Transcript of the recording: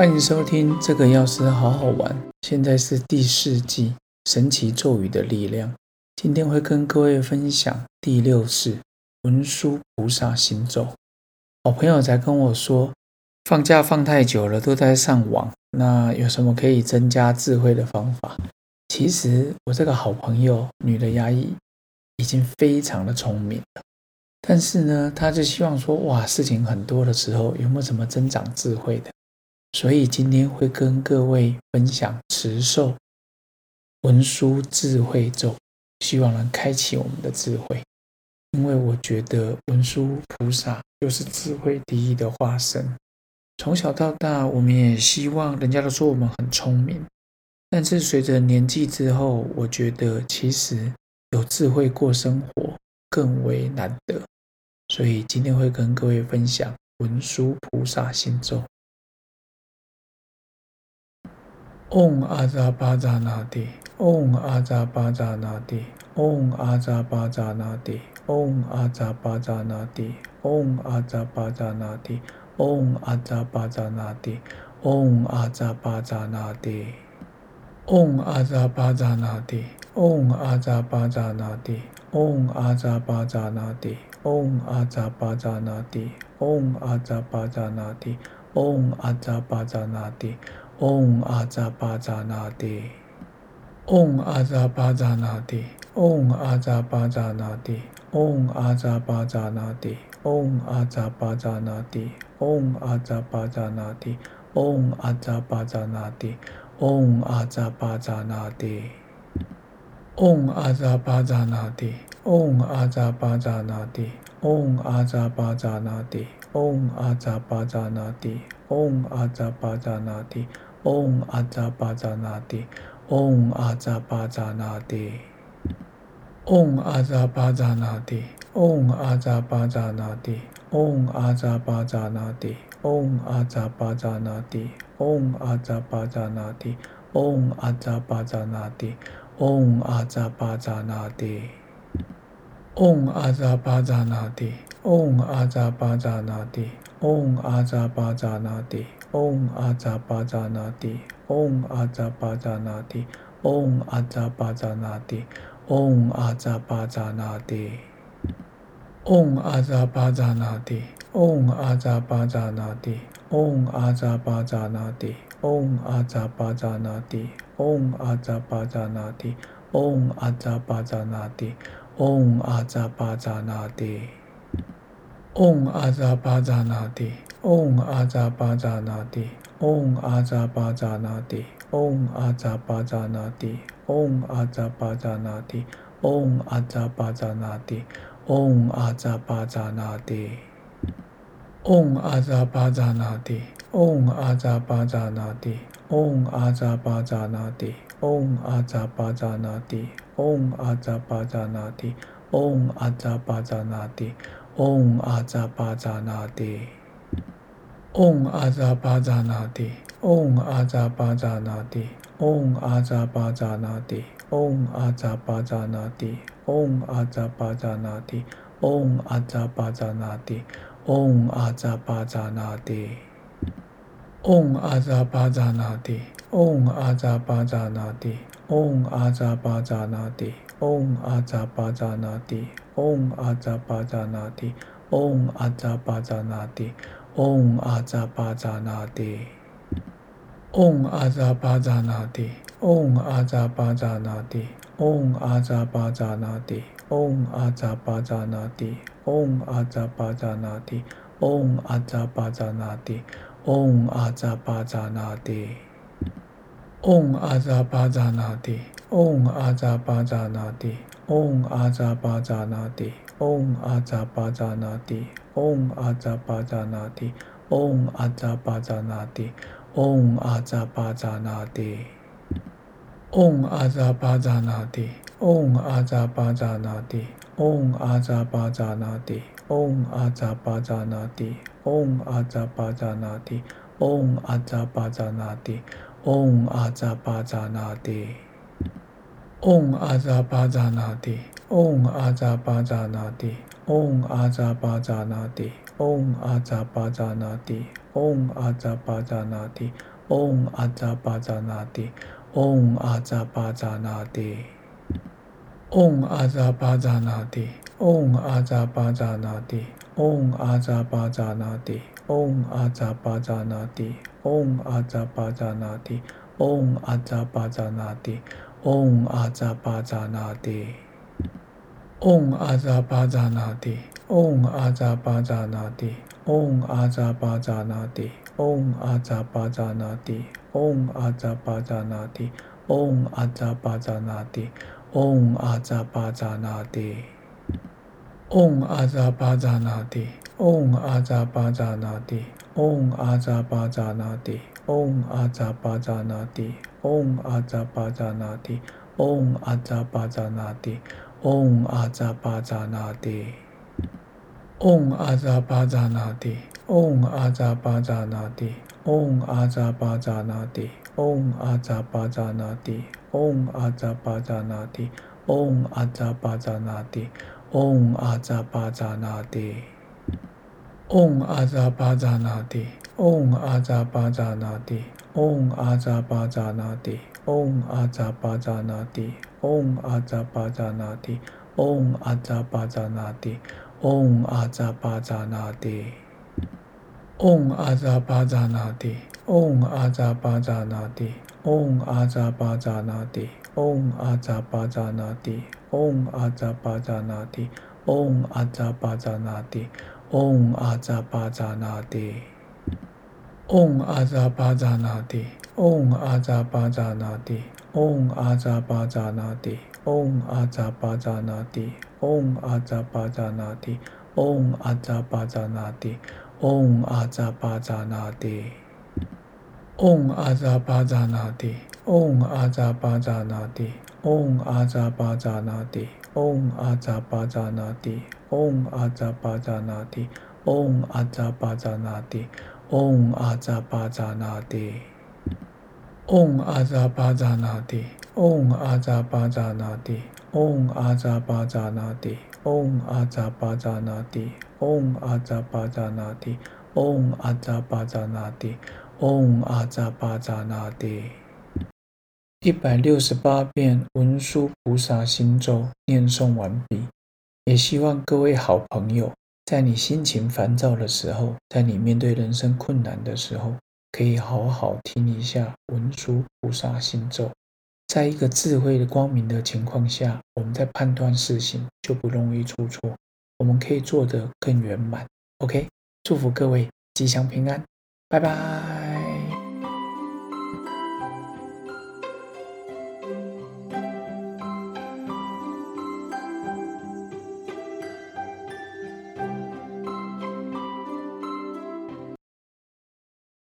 欢迎收听这个药师好好玩。现在是第四季神奇咒语的力量。今天会跟各位分享第六式文殊菩萨心咒。好朋友才跟我说，放假放太久了，都在上网，那有什么可以增加智慧的方法？其实我这个好朋友女的牙医已经非常的聪明了，但是呢，她就希望说，哇，事情很多的时候，有没有什么增长智慧的？所以今天会跟各位分享持寿文殊智慧咒，希望能开启我们的智慧。因为我觉得文殊菩萨就是智慧第一的化身。从小到大，我们也希望人家都说我们很聪明，但是随着年纪之后，我觉得其实有智慧过生活更为难得。所以今天会跟各位分享文殊菩萨心咒。 ။အုံအာဇာပါဇာနာတိ။အုံအာဇာပါဇာနာတိ။အုံအာဇာပါဇာနာတိ။အုံအာဇာပါဇာနာတိ။အုံအာဇာပါဇာနာတိ။အုံအာဇာပါဇာနာတိ။အုံအာဇာပါဇာနာတိ။အုံအာဇာပါဇာနာတိ။အုံအာဇာပါဇာနာတိ။အုံအာဇာပါဇာနာတိ။အုံအာဇာပါဇာနာတိ။အုံအာဇာပါဇာနာတိ။အုံအာဇာပါဇာနာတိ။ Om Azapajanati Om Azapajanati Om Azapajanati Om Azapajanati Om Azapajanati Om Azapajanati Om Azapajanati Om Azapajanati Om Azapajanati Om Azapajanati Om Azapajanati Om Azapajanati Om Azapajanati 嗡阿扎巴扎那帝，嗡阿扎巴扎那帝，嗡阿扎巴扎那帝，嗡阿扎巴扎那帝，嗡阿扎巴扎那帝，嗡阿扎巴扎那帝，嗡阿扎巴扎那帝，嗡阿扎巴扎那帝，嗡阿扎巴扎那帝。嗡阿扎巴扎那帝，嗡阿扎巴扎那帝，嗡阿扎巴扎那帝，嗡阿扎巴扎那帝，嗡阿扎巴扎那帝，嗡阿扎巴扎那帝，嗡阿扎巴扎那帝，嗡阿扎巴扎那帝，嗡阿扎巴扎那帝，嗡阿扎巴扎那帝，嗡阿扎巴扎那帝，嗡阿扎巴扎那帝。嗡阿扎巴扎那帝，嗡阿扎巴扎那帝，嗡阿扎巴扎那帝，嗡阿扎巴扎那帝，嗡阿扎巴扎那帝，嗡阿扎巴扎那帝，嗡阿扎巴扎那帝，嗡阿扎巴扎那帝，嗡阿扎巴扎那帝，嗡阿扎巴扎那帝，嗡阿扎巴扎那帝。嗡阿扎巴扎那帝，嗡阿扎巴扎那帝，嗡阿扎巴扎那帝，嗡阿扎巴扎那帝，嗡阿扎巴扎那帝，嗡阿扎巴扎那帝，嗡阿扎巴扎那帝，嗡阿扎巴扎那帝，嗡阿扎巴扎那帝，嗡阿扎巴扎那帝，嗡阿扎巴扎那帝，嗡阿扎巴扎那帝，嗡阿扎巴扎那帝。嗡阿扎巴扎那帝，嗡阿扎巴扎那帝，嗡阿扎巴扎那帝，嗡阿扎巴扎那帝，嗡阿扎巴扎那帝，嗡阿扎巴扎那帝，嗡阿扎巴扎那帝，嗡阿扎巴扎那帝，嗡阿扎巴扎那帝，嗡阿扎巴扎那帝，嗡阿扎巴扎那帝。嗡阿扎巴扎那帝，嗡阿扎巴扎那帝，嗡阿扎巴扎那帝，嗡阿扎巴扎那帝，嗡阿扎巴扎那帝，嗡阿扎巴扎那帝，嗡阿扎巴扎那帝，Om Azapajanati Om Azapajanati Om Azapajanati Om Azapajanati Om Azapajanati Om Azapajanati Om Azapajanati Om Azapajanati Om Azapajanati Om Azapajanati Om Azapajanati Om Azapajanati Om Azapajanati 嗡阿扎巴扎那帝，嗡阿扎巴扎那帝，嗡阿扎巴扎那帝，嗡阿扎巴扎那帝，嗡阿扎巴扎那帝，嗡阿扎巴扎那帝，嗡阿扎巴扎那帝，嗡阿扎巴扎那帝，嗡阿扎巴扎那帝，嗡阿扎巴扎那帝，嗡阿扎巴扎那帝，嗡阿扎巴扎那帝，嗡阿扎巴扎那帝。嗡阿扎巴扎那帝，嗡阿扎巴扎那帝，嗡阿扎巴扎那帝，嗡阿扎巴扎那帝，嗡阿扎巴扎那帝，嗡阿扎巴扎那帝，嗡阿扎巴扎那帝，嗡阿扎巴扎那帝，嗡阿扎巴扎那帝，嗡阿扎巴扎那帝，嗡阿扎巴扎那帝，嗡阿扎巴扎那帝，嗡阿扎巴扎那帝，嗡阿扎巴扎那帝，嗡阿扎巴扎那帝。嗡阿扎巴扎那帝，嗡阿扎巴扎那帝，嗡阿扎巴扎那帝，嗡阿扎巴扎那帝，嗡阿扎巴扎那帝，嗡阿扎巴扎那帝，嗡阿扎巴扎那帝，嗡阿扎巴扎那帝，嗡阿扎巴扎那帝，嗡阿扎巴扎那帝，嗡阿扎巴扎那帝，嗡阿扎巴扎那帝，嗡阿扎巴扎那帝。嗡阿扎巴扎那帝，嗡阿扎巴扎那帝，嗡阿扎巴扎那帝，嗡阿扎巴扎那帝，嗡阿扎巴扎那帝，嗡阿扎巴扎那帝，嗡阿扎巴扎那帝，嗡阿扎巴扎那帝，嗡阿扎巴扎那帝，嗡阿扎巴扎那帝，嗡阿扎巴扎那帝。嗡阿扎巴扎那帝，嗡阿扎巴扎那帝，嗡阿扎巴扎那帝，嗡阿扎巴扎那帝，嗡阿扎巴扎那帝，嗡阿扎巴扎那帝，嗡阿扎巴扎那帝，嗡阿扎巴扎那帝，嗡阿扎巴扎那帝，嗡阿扎巴扎那帝，嗡阿扎巴扎那帝。嗡阿扎巴扎那帝，嗡阿扎巴扎那帝，嗡阿扎巴扎那帝，嗡阿扎巴扎那帝，嗡阿扎巴扎那帝，嗡阿扎巴扎那帝，嗡阿扎巴扎那帝，嗡阿扎巴扎那帝，嗡阿扎巴扎那帝，嗡阿扎巴扎那帝，嗡阿扎巴扎那帝，嗡阿扎巴扎那帝，嗡阿扎巴扎那帝。 嗡阿扎巴扎那帝，嗡阿扎巴扎那帝，嗡阿扎巴扎那帝，嗡阿扎巴扎那帝，嗡阿扎巴扎那帝，嗡阿扎巴扎那帝，嗡阿扎巴扎那帝，嗡阿扎巴扎那帝。一百六十八遍文殊菩萨心咒念诵完毕，也希望各位好朋友。在你心情烦躁的时候，在你面对人生困难的时候，可以好好听一下文殊菩萨心咒。在一个智慧的光明的情况下，我们在判断事情就不容易出错，我们可以做得更圆满。OK，祝福各位吉祥平安，拜拜。